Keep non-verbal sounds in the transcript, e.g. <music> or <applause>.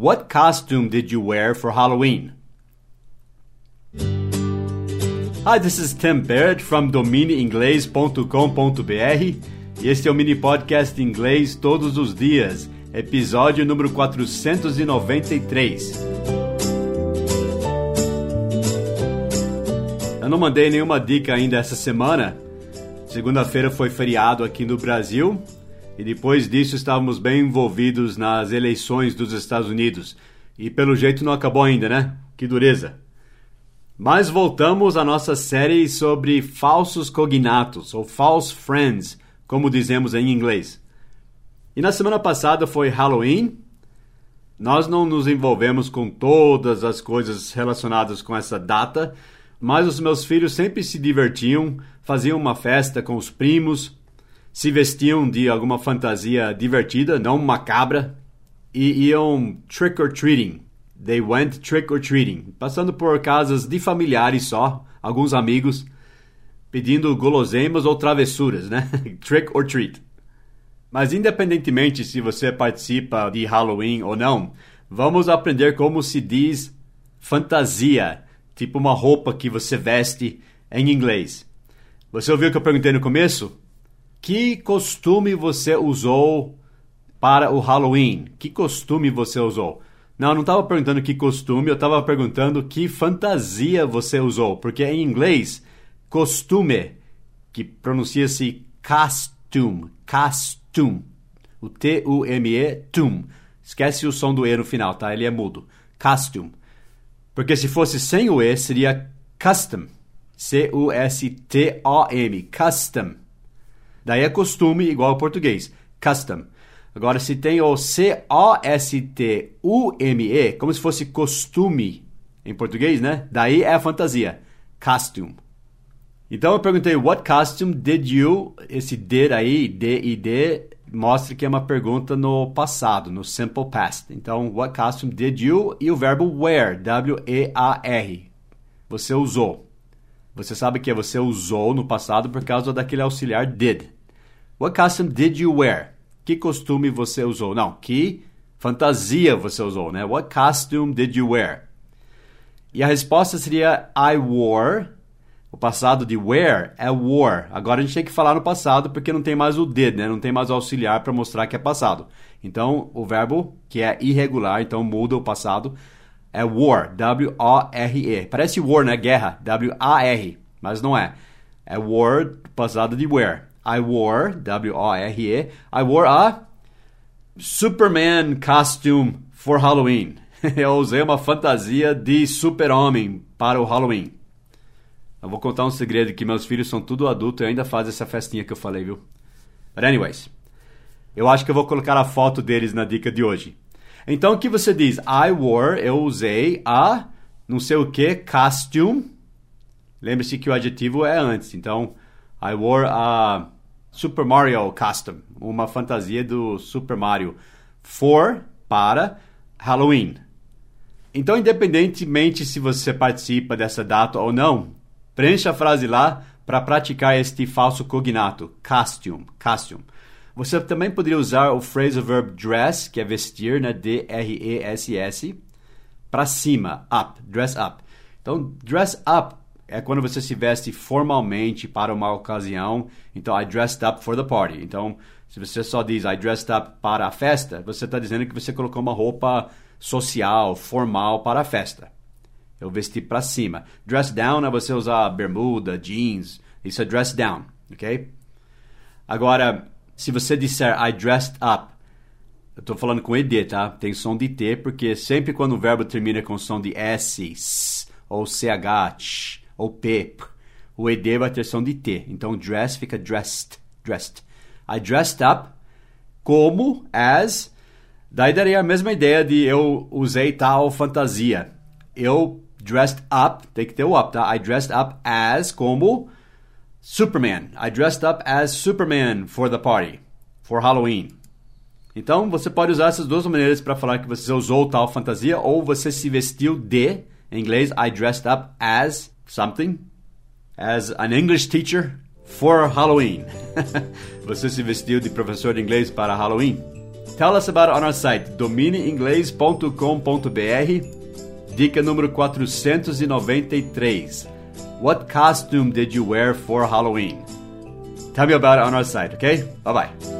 What costume did you wear for Halloween? Hi, this is Tim Barrett from domineinglês.com.br e este é o mini podcast inglês todos os dias, episódio número 493. Eu não mandei nenhuma dica ainda essa semana. Segunda-feira foi feriado aqui no Brasil e depois disso estávamos bem envolvidos nas eleições dos Estados Unidos. E pelo jeito não acabou ainda, né? Que dureza. Mas voltamos à nossa série sobre falsos cognatos ou false friends como dizemos em inglês. E na semana passada foi Halloween. Nós não nos envolvemos com todas as coisas relacionadas com essa data, mas os meus filhos sempre se divertiam, faziam uma festa com os primos, se vestiam de alguma fantasia divertida, não macabra, e iam trick or treating. They went trick or treating, passando por casas de familiares só, alguns amigos pedindo guloseimas ou travessuras, né? <laughs> Trick or treat. Mas independentemente se você participa de Halloween ou não, vamos aprender como se diz fantasia, tipo uma roupa que você veste em inglês. Você ouviu o que eu perguntei no começo? Que costume você usou para o Halloween? Que costume você usou? Não, eu não estava perguntando que costume, eu estava perguntando que fantasia você usou, porque em inglês costume, que pronuncia-se costume, costume. O T-U-M-E, tum. Esquece o som do E no final, tá? Ele é mudo. Costume. Porque se fosse sem o E, seria custom. C-U-S-T-O-M. Custom. Daí é costume igual ao português. Custom. Agora, se tem o C-O-S-T-U-M-E, como se fosse costume em português, né? Daí é a fantasia. Costume. Então eu perguntei, what costume did you? Esse did aí, D e D, mostra que é uma pergunta no passado, no simple past. Então, what costume did you? E o verbo wear, W-E-A-R. Você usou. Você sabe que você usou no passado por causa daquele auxiliar did. What costume did you wear? Que costume você usou? Não, que fantasia você usou, né? What costume did you wear? E a resposta seria I wore o passado de wear é wore. Agora a gente tem que falar no passado porque não tem mais o did, né? Não tem mais o auxiliar para mostrar que é passado. Então, o verbo que é irregular, então muda o passado, é war, W-O-R-E. Parece war, né? Guerra, W-A-R, mas não é. É war, passado de wear. I wore, W-O-R-E, I wore a Superman costume for Halloween. <laughs> Eu usei uma fantasia de super-homem para o Halloween. Eu vou contar um segredo que meus filhos são tudo adulto e ainda fazem essa festinha que eu falei, viu? But anyways, eu acho que eu vou colocar a foto deles na dica de hoje. Então, o que você diz? I wore, eu usei a não sei o que, costume. Lembre-se que o adjetivo é antes. Então, I wore a Super Mario costume, uma fantasia do Super Mario for, para Halloween. Então, independentemente se você participa dessa data ou não, Preencha a frase lá para praticar este falso cognato, costume, costume. Você também poderia usar o phrasal verb dress, que é vestir, né? D-R-E-S-S, para cima, up, dress up. Então, dress up é quando você se veste formalmente para uma ocasião. Então, I dressed up for the party. Então, se você só diz I dressed up para a festa, você está dizendo que você colocou uma roupa social, formal para a festa. Eu vesti para cima. Dress down é você usar bermuda, jeans. Isso é dress down, ok? Agora, se você disser I dressed up, eu estou falando com ED, tá? Tem som de T, porque sempre quando o verbo termina com som de S, ou ch, ou P, o ED vai ter som de T. Então, dress fica dressed, dressed. I dressed up como, as. Daí daria a mesma ideia de eu usei tal fantasia. Eu dressed up, tem que ter o up, tá? I dressed up as como Superman. I dressed up as Superman for the party, for Halloween. Então, você pode usar essas duas maneiras para falar que você usou tal fantasia ou você se vestiu de, em inglês, I dressed up as something, as an English teacher for Halloween. <laughs> você se vestiu de professor de inglês para Halloween. Tell us about it on our site, domineinglês.com.br. Dica número 493. What costume did you wear for Halloween? Tell me about it on our site, okay? Bye bye.